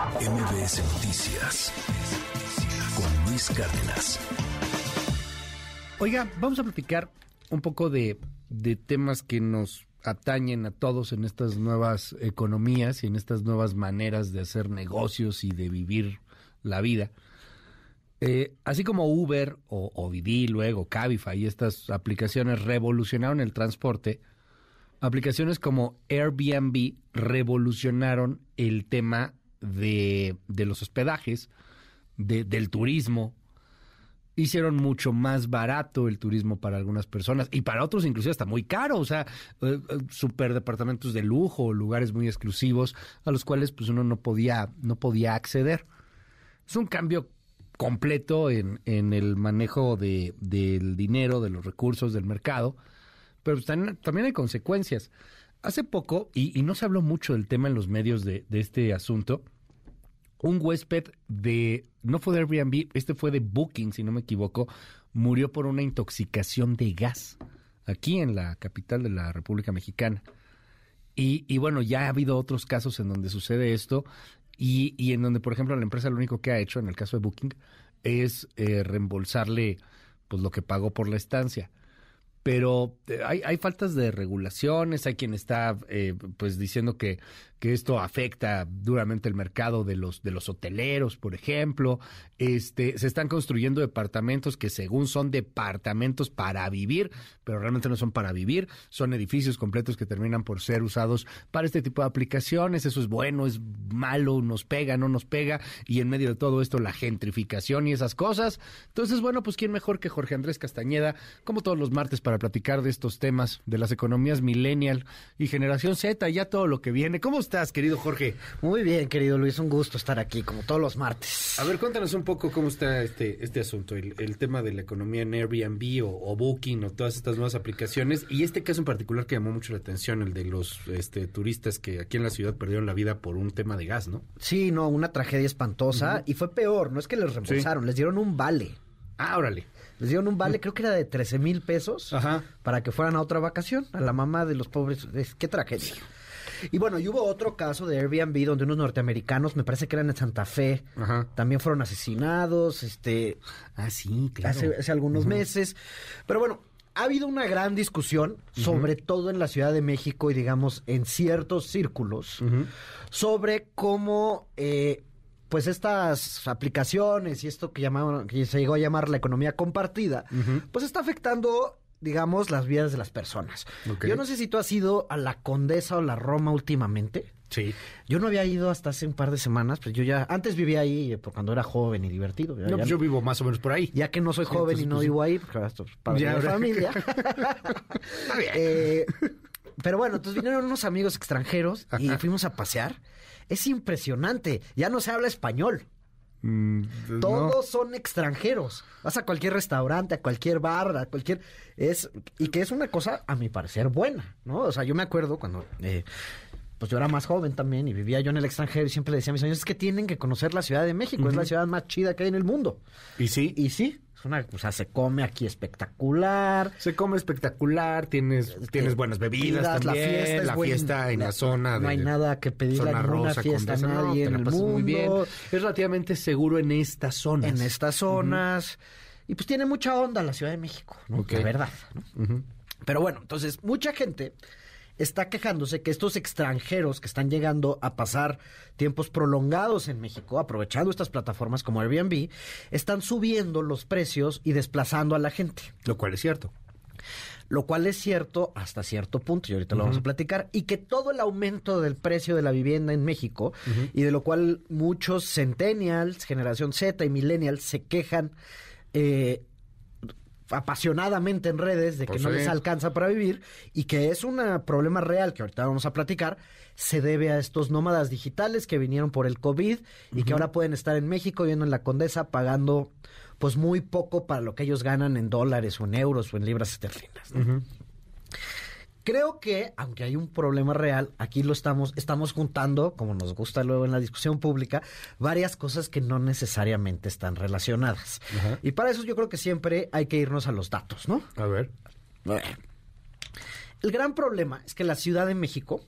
MBS Noticias con Luis Cárdenas. Oiga, vamos a platicar un poco de, de temas que nos atañen a todos en estas nuevas economías y en estas nuevas maneras de hacer negocios y de vivir la vida. Eh, así como Uber o, o Didi, luego Cabify y estas aplicaciones revolucionaron el transporte, aplicaciones como Airbnb revolucionaron el tema de, de los hospedajes, de, del turismo. Hicieron mucho más barato el turismo para algunas personas y para otros inclusive hasta muy caro, o sea, eh, eh, super departamentos de lujo, lugares muy exclusivos a los cuales pues uno no podía, no podía acceder. Es un cambio completo en, en el manejo de, del dinero, de los recursos, del mercado, pero pues también, hay consecuencias. Hace poco, y, y, no se habló mucho del tema en los medios de, de, este asunto, un huésped de, no fue de Airbnb, este fue de Booking, si no me equivoco, murió por una intoxicación de gas aquí en la capital de la República Mexicana. Y, y bueno, ya ha habido otros casos en donde sucede esto y, y, en donde, por ejemplo, la empresa lo único que ha hecho, en el caso de Booking, es eh, reembolsarle pues lo que pagó por la estancia pero eh, hay, hay, faltas de regulaciones, hay quien está eh, pues diciendo que, que esto afecta duramente el mercado de los de los hoteleros, por ejemplo. Este, se están construyendo departamentos que según son departamentos para vivir, pero realmente no son para vivir, son edificios completos que terminan por ser usados para este tipo de aplicaciones. Eso es bueno, es malo, nos pega, no nos pega, y en medio de todo esto la gentrificación y esas cosas. Entonces, bueno, pues quién mejor que Jorge Andrés Castañeda, como todos los martes para platicar de estos temas, de las economías millennial y generación Z, ya todo lo que viene. ¿Cómo estás, querido Jorge? Muy bien, querido Luis, un gusto estar aquí, como todos los martes. A ver, cuéntanos un poco cómo está este, este asunto, el, el tema de la economía en Airbnb o, o, Booking o todas estas nuevas aplicaciones, y este caso en particular que llamó mucho la atención, el de los este, turistas que aquí en la ciudad perdieron la vida por un tema de gas, ¿no? Sí, no, una tragedia espantosa, uh -huh. y fue peor, no es que les reembolsaron, sí. les dieron un vale. Ah, órale. Les dieron un vale, creo que era de 13 mil pesos, Ajá. para que fueran a otra vacación, a la mamá de los pobres. Qué tragedia. Y bueno, y hubo otro caso de Airbnb donde unos norteamericanos, me parece que eran en Santa Fe, Ajá. también fueron asesinados, este... Ah, sí, claro. Hace, hace algunos uh -huh. meses. Pero bueno, ha habido una gran discusión, uh -huh. sobre todo en la Ciudad de México y digamos en ciertos círculos, uh -huh. sobre cómo... Eh, pues estas aplicaciones y esto que, llamaron, que se llegó a llamar la economía compartida, uh -huh. pues está afectando digamos, las vidas de las personas. Okay. Yo no sé si tú has ido a la Condesa o la Roma últimamente. Sí. Yo no había ido hasta hace un par de semanas, pero yo ya antes vivía ahí por cuando era joven y divertido. Ya, no, pues yo vivo más o menos por ahí. Ya que no soy joven entonces, y no pues, vivo ahí, porque esto es para ya, mi familia. Está bien. Eh, pero bueno, entonces vinieron unos amigos extranjeros y Ajá. fuimos a pasear. Es impresionante. Ya no se habla español. Mm, Todos no. son extranjeros. Vas a cualquier restaurante, a cualquier bar, a cualquier es y que es una cosa a mi parecer buena, ¿no? O sea, yo me acuerdo cuando eh, pues yo era más joven también y vivía yo en el extranjero y siempre le decía a mis amigos es que tienen que conocer la Ciudad de México, uh -huh. es la ciudad más chida que hay en el mundo. Y sí, y sí. Es una, o sea, se come aquí espectacular. Se come espectacular, tienes, tienes buenas bebidas Pidas, también, la fiesta, es la buen, fiesta en la, la zona. No hay nada que pedirle a ninguna fiesta a nadie no, en el mundo. Muy bien. Es relativamente seguro en estas zonas. En estas zonas. Uh -huh. Y pues tiene mucha onda la Ciudad de México, ¿no? Okay. La verdad. ¿no? Uh -huh. Pero bueno, entonces, mucha gente está quejándose que estos extranjeros que están llegando a pasar tiempos prolongados en México, aprovechando estas plataformas como Airbnb, están subiendo los precios y desplazando a la gente. Lo cual es cierto. Lo cual es cierto hasta cierto punto, y ahorita lo uh -huh. vamos a platicar, y que todo el aumento del precio de la vivienda en México, uh -huh. y de lo cual muchos centennials, generación Z y millennials se quejan eh, apasionadamente en redes de que pues no sí. les alcanza para vivir y que es un problema real que ahorita vamos a platicar, se debe a estos nómadas digitales que vinieron por el COVID y uh -huh. que ahora pueden estar en México viviendo en la Condesa pagando pues muy poco para lo que ellos ganan en dólares o en euros o en libras esterlinas. ¿no? Uh -huh. Creo que, aunque hay un problema real, aquí lo estamos, estamos juntando, como nos gusta luego en la discusión pública, varias cosas que no necesariamente están relacionadas. Y para eso yo creo que siempre hay que irnos a los datos, ¿no? A ver. El gran problema es que la Ciudad de México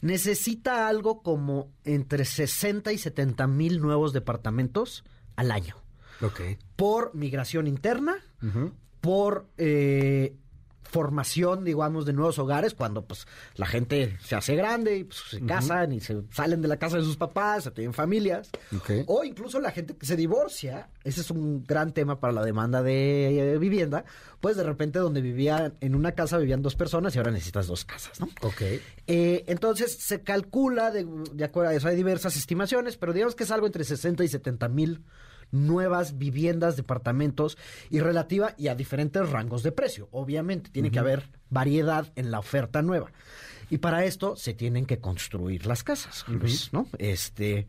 necesita algo como entre 60 y 70 mil nuevos departamentos al año. Ok. Por migración interna, por eh, formación, digamos, de nuevos hogares, cuando pues la gente se hace grande y pues, se casan y se salen de la casa de sus papás, se tienen familias, o incluso la gente que se divorcia, ese es un gran tema para la demanda de eh, vivienda, pues de repente donde vivían, en una casa vivían dos personas y ahora necesitas dos casas, ¿no? Ok. Eh, entonces se calcula, de, de acuerdo a eso hay diversas estimaciones, pero digamos que es algo entre 60 y 70 mil nuevas viviendas, departamentos y relativa y a diferentes rangos de precio. Obviamente tiene que haber variedad en la oferta nueva. Y para esto se tienen que construir las casas, Luis, ¿no? Este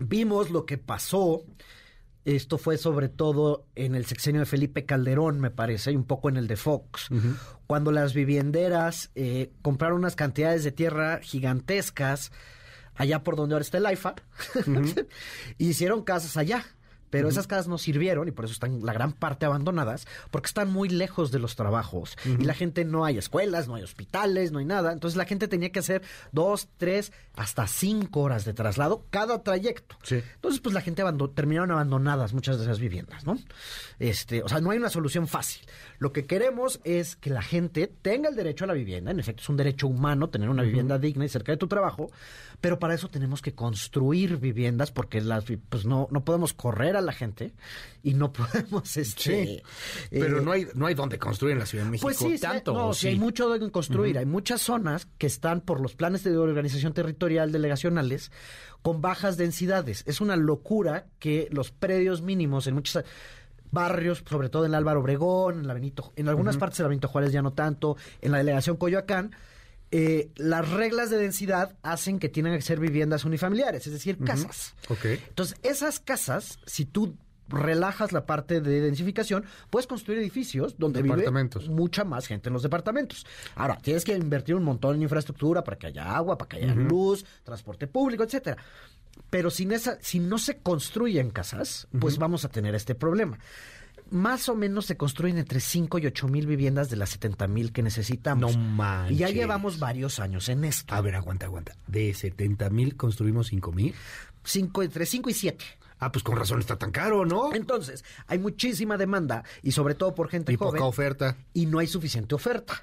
vimos lo que pasó. Esto fue sobre todo en el sexenio de Felipe Calderón, me parece, y un poco en el de Fox, cuando las vivienderas eh, compraron unas cantidades de tierra gigantescas allá por donde ahora está el AIFA, y hicieron casas allá. Pero esas casas no sirvieron y por eso están la gran parte abandonadas, porque están muy lejos de los trabajos y la gente no hay escuelas, no hay hospitales, no hay nada. Entonces la gente tenía que hacer dos, tres, hasta cinco horas de traslado cada trayecto. Sí. Entonces, pues la gente terminaron abandonadas muchas de esas viviendas, ¿no? Este, o sea, no hay una solución fácil. Lo que queremos es que la gente tenga el derecho a la vivienda. En efecto, es un derecho humano tener una vivienda digna y cerca de tu trabajo. Pero para eso tenemos que construir viviendas porque las, pues no, no podemos correr a la gente y no podemos, este. Pero eh, no hay no hay donde construir en la Ciudad de México pues sí, sí, tanto. no, ¿o sí hay mucho de construir. Hay muchas zonas que están por los planes de organización territorial delegacionales con bajas densidades. Es una locura que los predios mínimos en muchos barrios, sobre todo en Álvaro Obregón, en la Benito, en algunas partes de la Benito Juárez ya no tanto, en la delegación Coyoacán, eh, las reglas de densidad hacen que tienen que ser viviendas unifamiliares, es decir, casas. Entonces, esas casas, si tú relajas la parte de densificación, puedes construir edificios donde vive mucha más gente en los departamentos. Ahora, tienes que invertir un montón en infraestructura para que haya agua, para que haya luz, transporte público, etcétera. Pero sin esa, si no se construyen casas, pues vamos a tener este problema. Más o menos se construyen entre 5 y 8 mil viviendas de las 70 mil que necesitamos. No manches. Y ya llevamos varios años en esto. A ver, aguanta, aguanta. De 70 mil construimos 5 mil. Cinco, entre 5 y 7. Ah, pues con razón está tan caro, ¿no? Entonces, hay muchísima demanda y sobre todo por gente Y joven. poca oferta. Y no hay suficiente oferta.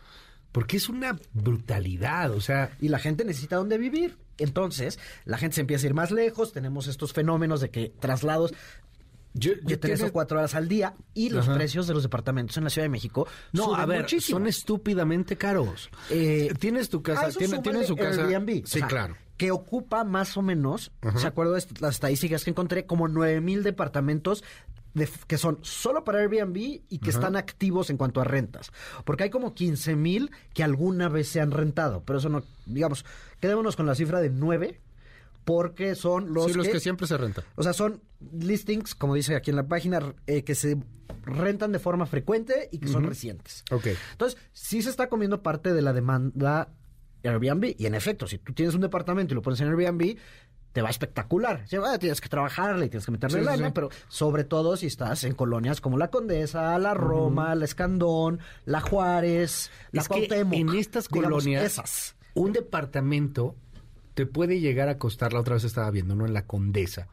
Porque es una brutalidad, o sea, Y la gente necesita dónde vivir. Entonces, la gente se empieza a ir más lejos. Tenemos estos fenómenos de que traslados yo, de tres tiene- o cuatro horas al día y los Ajá. precios de los departamentos en la Ciudad de México No, suben a ver, muchísimo. son estúpidamente caros. Eh, tienes tu casa, eso tiene, súmale tiene su casa. Airbnb. Sí, O sea, claro. Que ocupa más o menos, ¿se acuerdo de las estadísticas que encontré? Como nueve mil departamentos de que son solo para Airbnb y que están activos en cuanto a rentas. Porque hay como 15 mil que alguna vez se han rentado. Pero eso no, digamos, quedémonos con la cifra de nueve porque son los, sí, los que, que siempre se rentan. o sea, son listings, como dice aquí en la página, eh, que se rentan de forma frecuente y que son recientes. Ok. Entonces, sí se está comiendo parte de la demanda Airbnb. Y en efecto, si tú tienes un departamento y lo pones en Airbnb, te va espectacular. Bueno, tienes que trabajarle y tienes que meterle Sí, lana, sí. pero sobre todo si estás en colonias como la Condesa, la Roma, la Escandón, la Juárez, la es que en estas digamos, colonias, esas. un departamento te puede llegar a costar, la otra vez estaba viendo, ¿no? En la Condesa,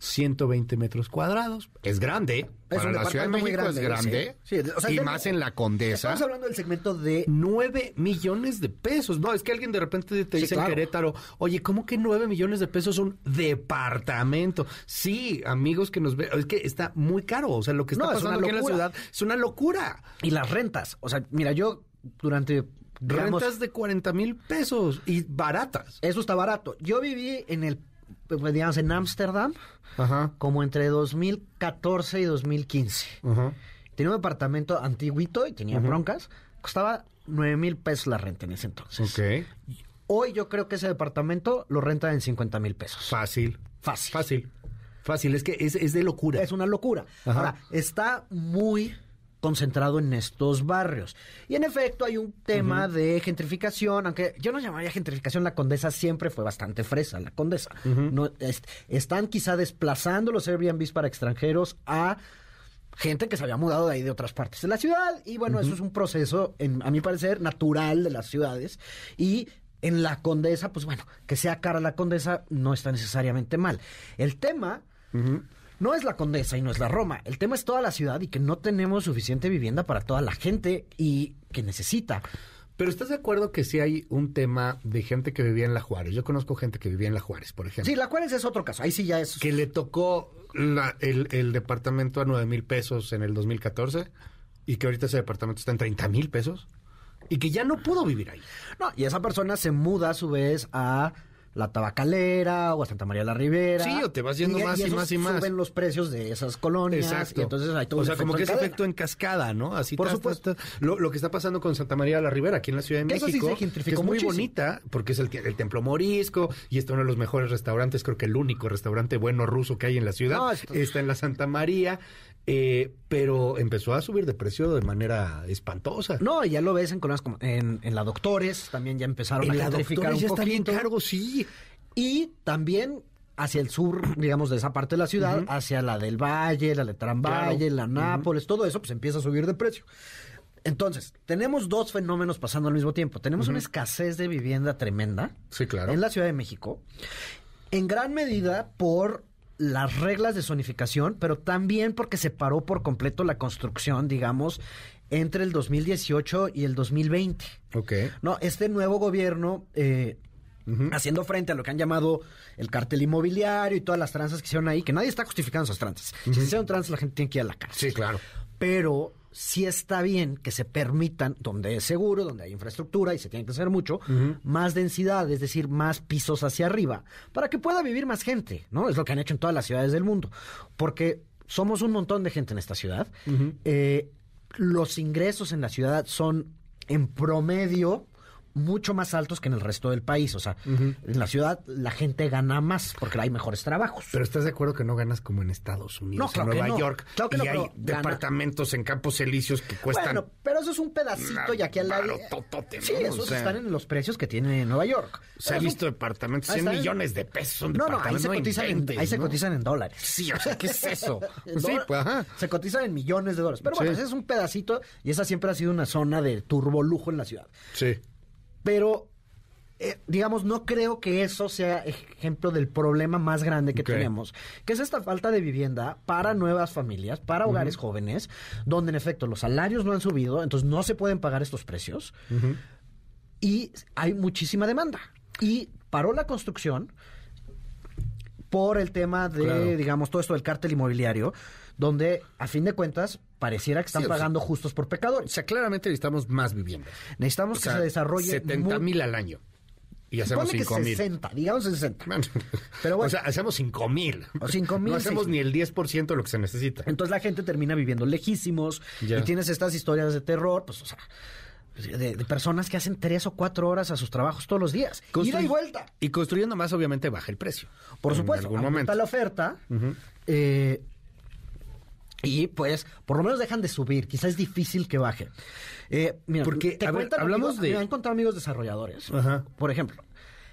120 metros cuadrados. Es grande. Es Para la Ciudad de México es grande, grande. sí. Sí, o sea, y más en la Condesa. Estamos hablando del segmento de 9 millones de pesos. No, es que alguien de repente te Sí, dice claro. en Querétaro, oye, ¿cómo que 9 millones de pesos un departamento? Sí, amigos que nos ven, es que está muy caro. O sea, lo que está No, es pasando una aquí en la ciudad es una locura. Y las rentas. O sea, mira, yo durante. Digamos, Rentas de 40 mil pesos y baratas. Eso está barato. Yo viví en el. pues, digamos, en Ámsterdam, como entre 2014 y 2015. Ajá. Tenía un departamento antiguito y tenía broncas. Costaba 9 mil pesos la renta en ese entonces. Ok. Hoy yo creo que ese departamento lo renta en 50 mil pesos. Fácil. Fácil. Fácil. Fácil. Es que es, es de locura. Es una locura. Ajá. Ahora, está muy concentrado en estos barrios. Y en efecto hay un tema de gentrificación, aunque yo no llamaría gentrificación, la condesa siempre fue bastante fresa, la condesa. no, es- están quizá desplazando los Airbnbs para extranjeros a gente que se había mudado de ahí de otras partes de la ciudad. Y bueno, eso es un proceso, en, a mi parecer, natural de las ciudades. Y en la condesa, pues bueno, que sea cara la condesa no está necesariamente mal. El tema no es la condesa y no es la Roma. El tema es toda la ciudad y que no tenemos suficiente vivienda para toda la gente y que necesita. Pero ¿estás de acuerdo que sí hay un tema de gente que vivía en La Juárez? Yo conozco gente que vivía en La Juárez, por ejemplo. Sí, La Juárez es otro caso. Ahí sí ya es. Que le tocó la- el, el departamento a nueve mil pesos en el 2014 y que ahorita ese departamento está en 30 mil pesos y que ya no pudo vivir ahí. No, y esa persona se muda a su vez a la Tabacalera o a Santa María la Ribera. Sí, o te vas yendo más y más y más. Suben los precios de esas colonias. Y entonces hay todo o un sea, como que es efecto en cascada, ¿no? Así Por tas, supuesto. tas, tas. Lo, lo que está pasando con Santa María de la Ribera, aquí en la Ciudad de eso sí México, se gentrificó que es muy muchísimo. bonita, porque es el, el templo morisco y está uno de los mejores restaurantes, creo que el único restaurante bueno ruso que hay en la ciudad. No, esto- Está en la Santa María, eh, pero empezó a subir de precio de manera espantosa. No, ya lo ves en en, en la Doctores, también ya empezaron en a gentrificar un ya está bien poquito. cargo, sí. Y también hacia el sur, digamos, de esa parte de la ciudad, hacia la del Valle, la Letrán Valle, la Nápoles, todo eso, pues empieza a subir de precio. Entonces, tenemos dos fenómenos pasando al mismo tiempo. Tenemos una escasez de vivienda tremenda Sí, claro. en la Ciudad de México, en gran medida por las reglas de zonificación, pero también porque se paró por completo la construcción, digamos, entre el 2018 y el 2020. Ok. No, este nuevo gobierno, eh, haciendo frente a lo que han llamado el cartel inmobiliario y todas las tranzas que hicieron ahí, que nadie está justificando esas tranzas. Si se hicieron tranzas, la gente tiene que ir a la cárcel. Sí, claro. Pero sí está bien que se permitan, donde es seguro, donde hay infraestructura y se tiene que hacer mucho, más densidad, es decir, más pisos hacia arriba, para que pueda vivir más gente, ¿no? Es lo que han hecho en todas las ciudades del mundo. Porque somos un montón de gente en esta ciudad. Eh, los ingresos en la ciudad son en promedio mucho más altos que en el resto del país. O sea, en la ciudad la gente gana más porque hay mejores trabajos. Pero estás de acuerdo que no ganas como en Estados Unidos, No, claro en Nueva no. York. Claro que y no, hay gana- departamentos en Campos Elíseos que cuestan. Bueno, pero eso es un pedacito y aquí al lado. Sí, esos O sea, están en los precios que tiene Nueva York. Se ha visto departamentos, Ahí 100 están. millones de pesos. No, no, ahí se, cotizan, inventes, ahí se cotizan en dólares. Sí, o sea, ¿qué es eso? Sí, pues, ajá. Se cotizan en millones de dólares. Pero bueno, Sí. ese es un pedacito y esa siempre ha sido una zona de turbolujo en la ciudad. Sí. Pero, eh, digamos, no creo que eso sea ejemplo del problema más grande que tenemos, que es esta falta de vivienda para nuevas familias, para hogares jóvenes, donde en efecto los salarios no han subido, entonces no se pueden pagar estos precios y hay muchísima demanda. Y paró la construcción por el tema de, Claro. digamos, todo esto del cártel inmobiliario, donde a fin de cuentas pareciera que están Sí, o sea, pagando justos por O pecadores. sea, claramente necesitamos más viviendas. Necesitamos O sea, que se desarrolle 70 muy- mil al año. Y hacemos Ponle que 5 mil. 60, digamos 60. Bueno, Pero bueno. o sea, hacemos 5 mil. O 5,000, No hacemos ni el 10% de lo que se necesita. Entonces la gente termina viviendo lejísimos Ya. y tienes estas historias de terror, pues, o sea, de, de personas que hacen tres o cuatro horas a sus trabajos todos los días. Ida y vuelta. Y construyendo más, obviamente, baja el precio. Por En supuesto, algún aumenta momento. la oferta. eh, y pues, por lo menos dejan de subir. Quizás es difícil que baje. Eh, mira, Porque, a ver, cuentan hablamos amigos- de- Me han contado amigos desarrolladores. Ajá. Por ejemplo,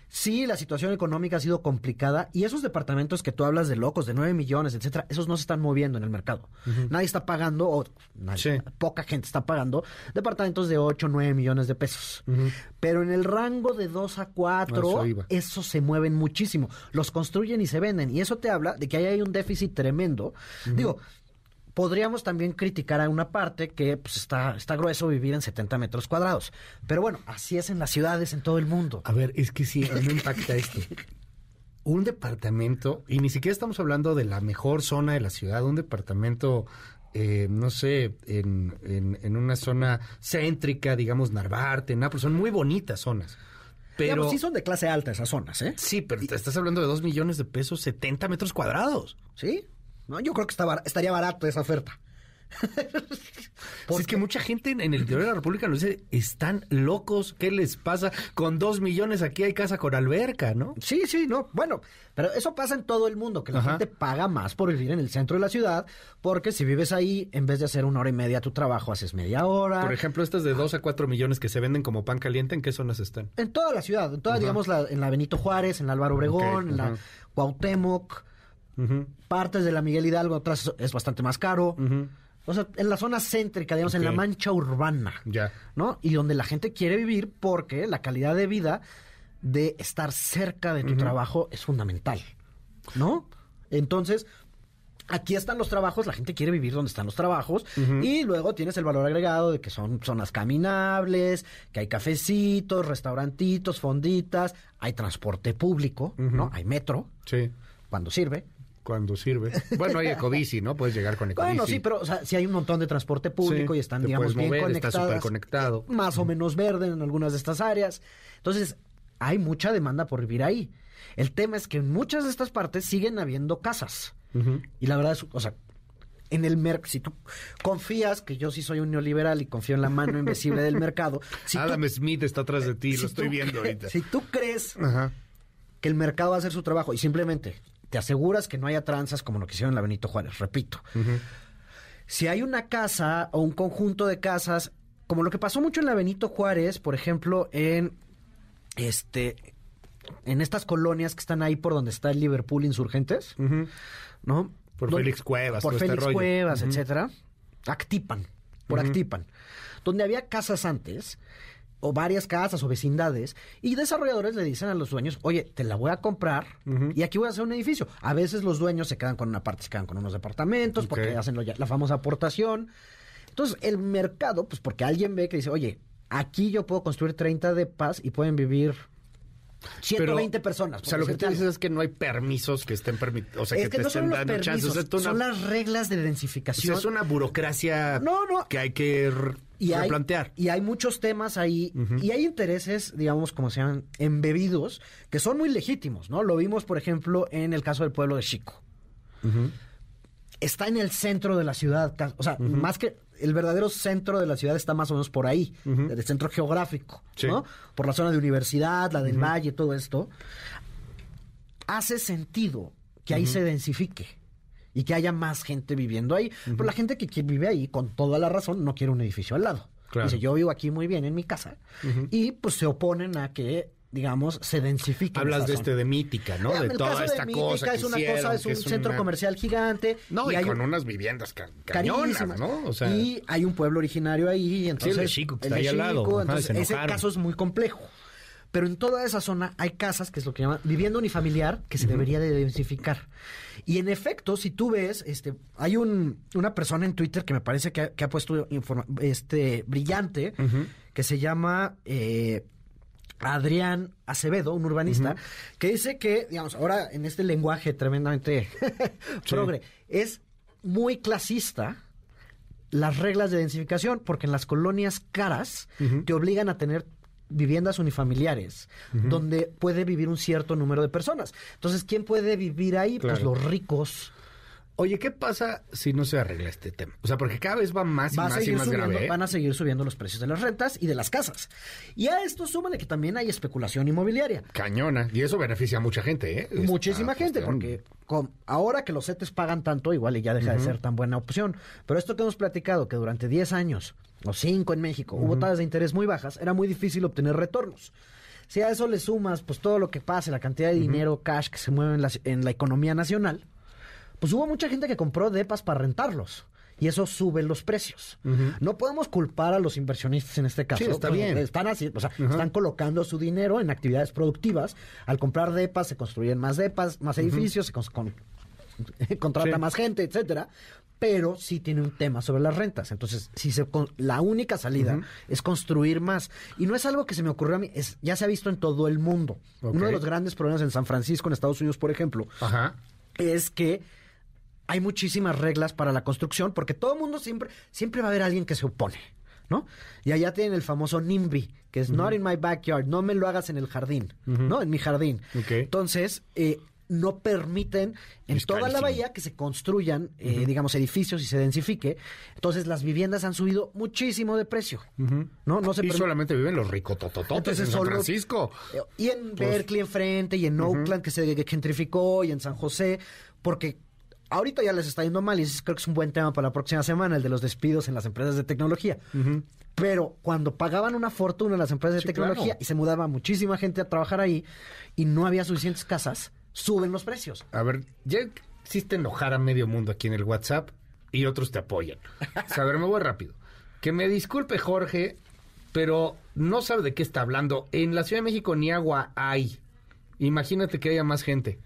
sí, la situación económica ha sido complicada y esos departamentos que tú hablas de locos, de 9 millones, etcétera, esos no se están moviendo en el mercado. Nadie está pagando, o nadie- Sí. poca gente está pagando departamentos de 8, 9 millones de pesos. Pero en el rango de 2 a 4, Eso iba. esos se mueven muchísimo. Los construyen y se venden. Y eso te habla de que ahí hay un déficit tremendo. Digo, podríamos también criticar a una parte que pues, está, está grueso vivir en 70 metros cuadrados. Pero bueno, así es en las ciudades en todo el mundo. A ver, es que sí, a mí me impacta esto. Un departamento, y ni siquiera estamos hablando de la mejor zona de la ciudad, un departamento, eh, no sé, en, en, en una zona céntrica, digamos, Narvarte, Nápoles, son muy bonitas zonas. Pero Digamos, sí son de clase alta esas zonas, ¿eh? sí, pero te estás hablando de dos millones de pesos, 70 metros cuadrados. ¿Sí? No, yo creo que está bar- estaría barato esa oferta. Pues es que mucha gente en, en el interior de la República nos dice, están locos, ¿qué les pasa? Con dos millones aquí hay casa con alberca, ¿no? Sí, sí, no. Bueno, pero eso pasa en todo el mundo, que la Ajá. gente paga más por vivir en el centro de la ciudad, porque si vives ahí, en vez de hacer una hora y media tu trabajo, haces media hora. Por ejemplo, estas de 2 a 4 millones que se venden como pan caliente, ¿en qué zonas están? En toda la ciudad, en toda, digamos, la, en la Benito Juárez, en la Álvaro Obregón, en la ajá. Partes de la Miguel Hidalgo, otras es bastante más caro. O sea, en la zona céntrica, digamos, en la mancha urbana. Ya. ¿No? Y donde la gente quiere vivir porque la calidad de vida de estar cerca de tu trabajo es fundamental. ¿No? Entonces, aquí están los trabajos, la gente quiere vivir donde están los trabajos y luego tienes el valor agregado de que son zonas caminables, que hay cafecitos, restaurantitos, fonditas, hay transporte público, ¿no? Hay metro Sí. cuando sirve. Cuando sirve. Bueno, hay ecobici, ¿no? Puedes llegar con ecobici. Bueno, sí, pero o sea, sí hay un montón de transporte público Sí, y están, te digamos, bien mover, está conectadas. superconectado. eh, Más o menos verde en algunas de estas áreas. Entonces, hay mucha demanda por vivir ahí. El tema es que en muchas de estas partes siguen habiendo casas. Y la verdad es, o sea, en el mercado, si tú confías que yo sí soy un neoliberal y confío en la mano invisible del mercado, si tú- Adam Smith está atrás de ti, si lo estoy tú viendo ahorita. Si tú crees Ajá. que el mercado va a hacer su trabajo y simplemente te aseguras que no haya tranzas como lo que hicieron en la Benito Juárez, repito. Si hay una casa o un conjunto de casas, como lo que pasó mucho en la Benito Juárez, por ejemplo, en este en estas colonias que están ahí por donde está el Liverpool Insurgentes. ¿no? Por Félix Cuevas, Por este Félix rollo. Cuevas, Ujú. etcétera. Actipan, por Actipan. Donde había casas antes, o varias casas o vecindades, y desarrolladores le dicen a los dueños, oye, te la voy a comprar y aquí voy a hacer un edificio. A veces los dueños se quedan con una parte, se quedan con unos departamentos, porque hacen lo la famosa aportación. Entonces, el mercado, pues porque alguien ve que dice, oye, aquí yo puedo construir 30 depas y pueden vivir 120 personas. O sea, lo que tú dices es que no hay permisos que estén permitidos. O sea, es que, que, te no estén dando chances. O sea, son las reglas de o sea, densificación. es una burocracia No, no. que hay que y hay, y hay muchos temas ahí y hay intereses, digamos, como se llaman, embebidos, que son muy legítimos, ¿no? Lo vimos, por ejemplo, en el caso del pueblo de Chico. Está en el centro de la ciudad, o sea, más que el verdadero centro de la ciudad está más o menos por ahí, el centro geográfico, Sí. ¿no? Por la zona de universidad, la del valle, todo esto. Hace sentido que ahí se densifique y que haya más gente viviendo ahí. Pero la gente que vive ahí, con toda la razón, no quiere un edificio al lado. Claro. Dice, yo vivo aquí muy bien en mi casa. Y pues se oponen a que, digamos, se densifique. Hablas de este de mítica, ¿no? Eh, De el toda esta Mítica cosa es una cosa, es un es centro una- comercial gigante. No, y, hay con un- unas viviendas ca- cañonas. ¿no? O sea, y hay un pueblo originario ahí. Entonces, de Chico, que el está ahí al lado. Ajá, entonces, ese caso es muy complejo. Pero en toda esa zona hay casas, que es lo que llaman vivienda unifamiliar, que se debería de densificar. Y en efecto, si tú ves, este, hay un, una persona en Twitter que me parece que ha, que ha puesto informa- este brillante, que se llama eh, Adrián Acevedo, un urbanista, que dice que, digamos, ahora en este lenguaje tremendamente progre, es muy clasista las reglas de densificación, porque en las colonias caras te obligan a tener viviendas unifamiliares, donde puede vivir un cierto número de personas. Entonces, ¿quién puede vivir ahí? Pues los ricos. Oye, ¿qué pasa si no se arregla este tema? O sea, porque cada vez va más y Va más y más subiendo, grave. ¿eh? van a seguir subiendo los precios de las rentas y de las casas. Y a esto súmale que también hay especulación inmobiliaria. Cañona. Y eso beneficia a mucha gente, ¿eh? Muchísima gente, cuestión. porque con- ahora que los CETES pagan tanto, igual y ya deja de ser tan buena opción. Pero esto que hemos platicado, que durante 10 años, o 5 en México, hubo tasas de interés muy bajas, era muy difícil obtener retornos. Si a eso le sumas, pues todo lo que pase, la cantidad de dinero, cash que se mueve en la, en la economía nacional, pues hubo mucha gente que compró depas para rentarlos. Y eso sube los precios. No podemos culpar a los inversionistas en este caso. Sí, está Pues, bien. Están así, o sea, están colocando su dinero en actividades productivas. Al comprar depas, se construyen más depas, más edificios, se con- contrata Sí. más gente, etcétera. Pero sí tiene un tema sobre las rentas. Entonces, si se la única salida es construir más. Y no es algo que se me ocurrió a mí, es, ya se ha visto en todo el mundo. Uno de los grandes problemas en San Francisco, en Estados Unidos, por ejemplo, Ajá. es que hay muchísimas reglas para la construcción, porque todo el mundo siempre, siempre va a haber alguien que se opone, ¿no? Y allá tienen el famoso NIMBY, que es not in my backyard, no me lo hagas en el jardín, ¿no? En mi jardín. Entonces, eh, no permiten en Es toda la bahía que se construyan, eh, digamos, edificios y se densifique. Entonces, las viviendas han subido muchísimo de precio, ¿no? No se y permite- solamente viven los ricototototes en San solo- Francisco. Y en Berkeley enfrente, y en Oakland que se gentrificó, y en San José, porque ahorita ya les está yendo mal, y creo que es un buen tema para la próxima semana, el de los despidos en las empresas de tecnología. Pero cuando pagaban una fortuna las empresas de tecnología claro. y se mudaba muchísima gente a trabajar ahí, y no había suficientes casas, suben los precios. A ver, ya existe enojar a medio mundo aquí en el WhatsApp. y otros te apoyan. O sea, a ver, me voy rápido. Que me disculpe Jorge, pero no sabe de qué está hablando. En la Ciudad de México ni agua hay. Imagínate que haya más gente.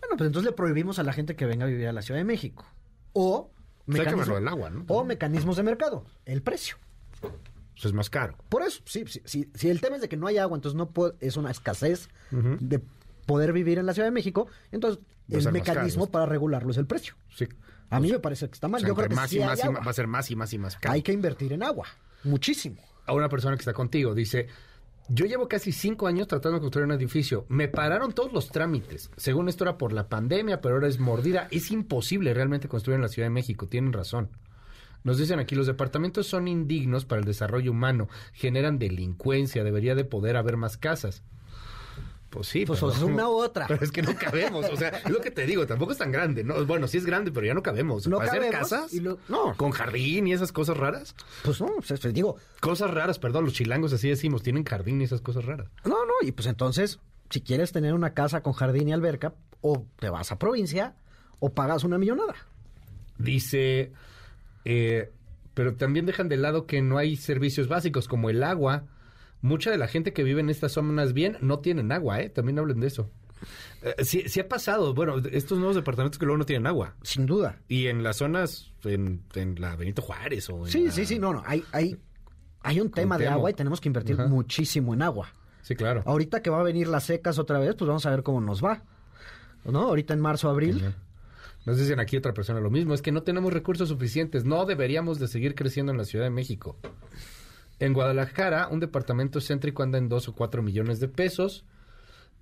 Bueno, pues entonces le prohibimos a la gente que venga a vivir a la Ciudad de México. O, mecanismo- del agua, ¿no? o mecanismos de mercado, el precio. Pues es más caro. Por eso, sí, sí, sí, si el tema es de que no hay agua, entonces no puede- es una escasez de poder vivir en la Ciudad de México, entonces el mecanismo para regularlo es el precio. Sí. A mí me parece que está O mal. sea, Yo creo entre que más sí y hay más y agua. más, va a ser más y más y más caro. Hay que invertir en agua, muchísimo. a una persona que está contigo. Dice, yo llevo casi cinco años tratando de construir un edificio. Me pararon todos los trámites. Según esto era por la pandemia, pero ahora es mordida. Es imposible realmente construir en la Ciudad de México. Tienen razón. Nos dicen aquí, los departamentos son indignos para el desarrollo humano. Generan delincuencia. Debería de poder haber más casas. Pues sí, Pues pero, o sea, una u otra. pero es que no cabemos. O sea, es lo que te digo. Tampoco es tan grande. ¿no? Bueno, sí es grande, pero ya no cabemos. No ¿Para hacer casas? y lo- no. Con jardín y esas cosas raras. Pues no, pues, pues, digo, Cosas raras, perdón, los chilangos así decimos, tienen jardín y esas cosas raras. no, no, y pues entonces, si quieres tener una casa con jardín y alberca, o te vas a provincia, o pagas una millonada. Dice, eh, pero también dejan de lado que no hay servicios básicos como el agua. Mucha de la gente que vive en estas zonas bien no tienen agua, ¿eh? También hablen de eso. Eh, sí, sí ha pasado, bueno, estos nuevos departamentos que luego no tienen agua. Sin duda. Y en las zonas, en, en la Benito Juárez o en Sí, la- sí, sí, no, no, hay, hay, hay un tema de agua y tenemos que invertir Ajá. muchísimo en agua. Sí, claro. Ahorita que va a venir las secas otra vez, pues vamos a ver cómo nos va. ¿No? Ahorita en marzo, abril. Nos dicen aquí otra persona lo mismo, es que no tenemos recursos suficientes, no deberíamos de seguir creciendo en la Ciudad de México. En Guadalajara, un departamento céntrico anda en dos o cuatro millones de pesos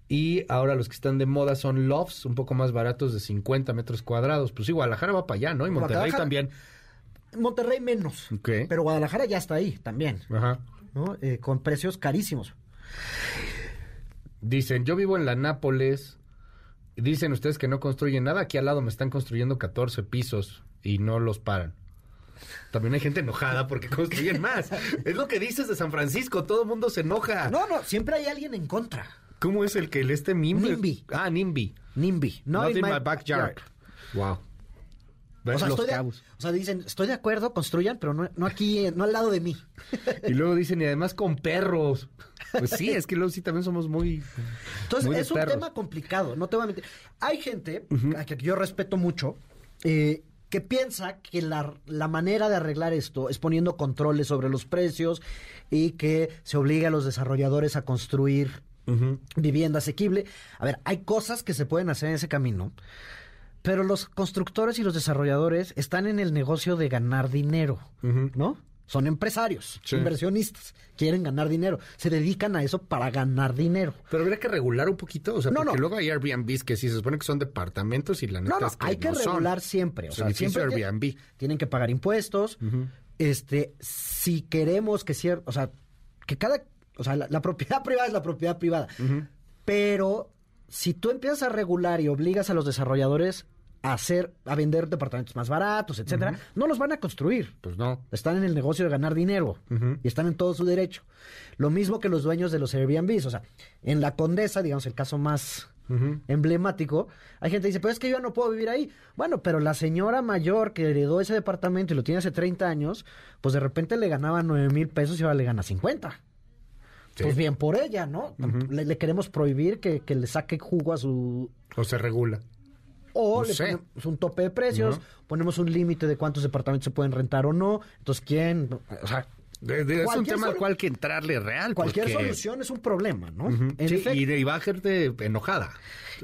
y ahora los que están de moda son lofts, un poco más baratos de 50 metros cuadrados. Pues sí, Guadalajara va para allá, ¿no? Y Monterrey Guadalajara- también. Monterrey menos. Pero Guadalajara ya está ahí también, Ajá. ¿no? Eh, con precios carísimos. Dicen, yo vivo en la Nápoles. Dicen ustedes que no construyen nada. Aquí al lado me están construyendo 14 pisos y no los paran. También hay gente enojada porque construyen más. Es lo que dices de San Francisco. Todo el mundo se enoja. No, no, siempre hay alguien en contra. ¿Cómo es el que el este NIMBY? NIMBY. Ah, NIMBY. NIMBY. No Not in in my my backyard. Wow. O ¿Ves sea, estoy de, o sea, dicen, estoy de acuerdo, construyan, pero no, no aquí, eh, no al lado de mí. Y luego dicen, y además con perros. Pues sí, es que luego sí también somos muy... Entonces, Muy es un perros. tema complicado, no te voy a mentir. Hay gente, a que yo respeto mucho, eh, que piensa que la, la manera de arreglar esto es poniendo controles sobre los precios y que se obliga a los desarrolladores a construir vivienda asequible. A ver, hay cosas que se pueden hacer en ese camino, pero los constructores y los desarrolladores están en el negocio de ganar dinero, ¿no? Son empresarios, Sí. inversionistas, quieren ganar dinero, se dedican a eso para ganar dinero. Pero habría que regular un poquito, o sea, No, porque no. luego hay Airbnbs que sí se supone que son departamentos y la neta No, no, es que hay que no son. regular siempre. O sea, siempre Airbnb. tienen que pagar impuestos. Este, si queremos que cierto, o sea, que cada, o sea, la, la propiedad privada es la propiedad privada. Pero si tú empiezas a regular y obligas a los desarrolladores a hacer, a vender departamentos más baratos, etcétera, no los van a construir. Pues no. Están en el negocio de ganar dinero y están en todo su derecho. Lo mismo que los dueños de los Airbnbs. O sea, en la Condesa, digamos, el caso más emblemático, hay gente que dice, pero es que yo no puedo vivir ahí. Bueno, pero la señora mayor que heredó ese departamento y lo tiene hace 30 años, pues de repente le ganaba 9 mil pesos y ahora le gana 50. Sí. Pues bien por ella, ¿no? le, le queremos prohibir que, que le saque jugo a su... O se regula. O No le sé. ponemos un tope de precios, ponemos un límite de cuántos departamentos se pueden rentar o no. Entonces, ¿quién? O sea, De- de- es un tema al cual que entrarle real. cualquier porque- solución es un problema, ¿no? En Sí, y, y va a gente enojada.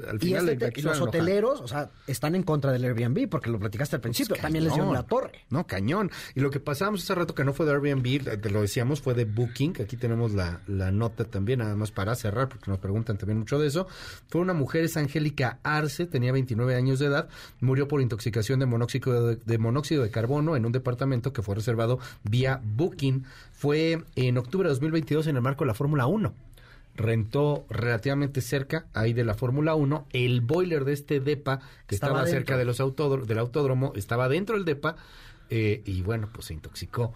Al Y este los hoteleros, o sea, están en contra del Airbnb porque lo platicaste al principio. También les Cañón. la torre. No, cañón. Y lo que pasábamos hace rato que no fue de Airbnb, te lo decíamos, fue de Booking, aquí tenemos la, la nota también, nada más para cerrar, porque nos preguntan también mucho de eso. Fue una mujer, es Angélica Arce, tenía 29 años de edad, murió por intoxicación de monóxido de, de monóxido de carbono en un departamento que fue reservado vía Booking. Fue en octubre de 2022 en el marco de la Fórmula 1 rentó relativamente cerca ahí de la Fórmula 1 el boiler de este depa que Estaba cerca de los autódro- del autódromo estaba dentro del depa eh, y bueno pues se intoxicó.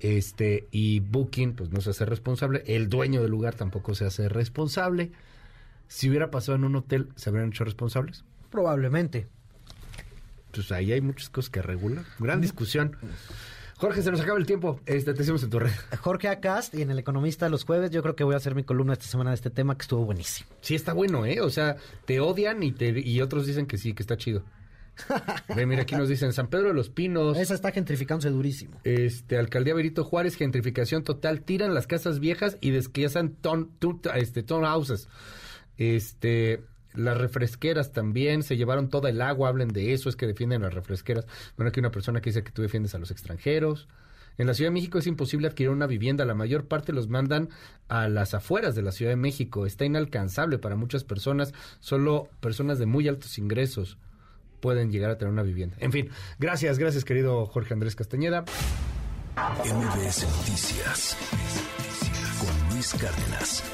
Este y Booking pues no se hace responsable. El dueño del lugar tampoco se hace responsable. Si hubiera pasado en un hotel se habrían hecho responsables Probablemente. pues ahí hay muchas cosas que regular. Gran discusión. Jorge, se nos acaba el tiempo. Este, te decimos en tu red. Jorge Acast y en El Economista los jueves. Yo creo que voy a hacer mi columna esta semana de este tema que estuvo buenísimo. Sí, está bueno, ¿eh? O sea, te odian y, te, y otros dicen que sí, que está chido. Ve, mira, aquí nos dicen San Pedro de los Pinos. Esa está gentrificándose durísimo. Este, Alcaldía Benito Juárez, gentrificación total. Tiran las casas viejas y desquiazan ton, ton, este, houses. Este, las refresqueras también se llevaron toda el agua, hablen de eso, es que defienden las refresqueras. Bueno, aquí una persona que dice que tú defiendes a los extranjeros. En la Ciudad de México es imposible adquirir una vivienda, la mayor parte los mandan a las afueras de la Ciudad de México, está inalcanzable para muchas personas, solo personas de muy altos ingresos pueden llegar a tener una vivienda. En fin, gracias, gracias querido Jorge Andrés Castañeda. MBS Noticias con Luis Cárdenas.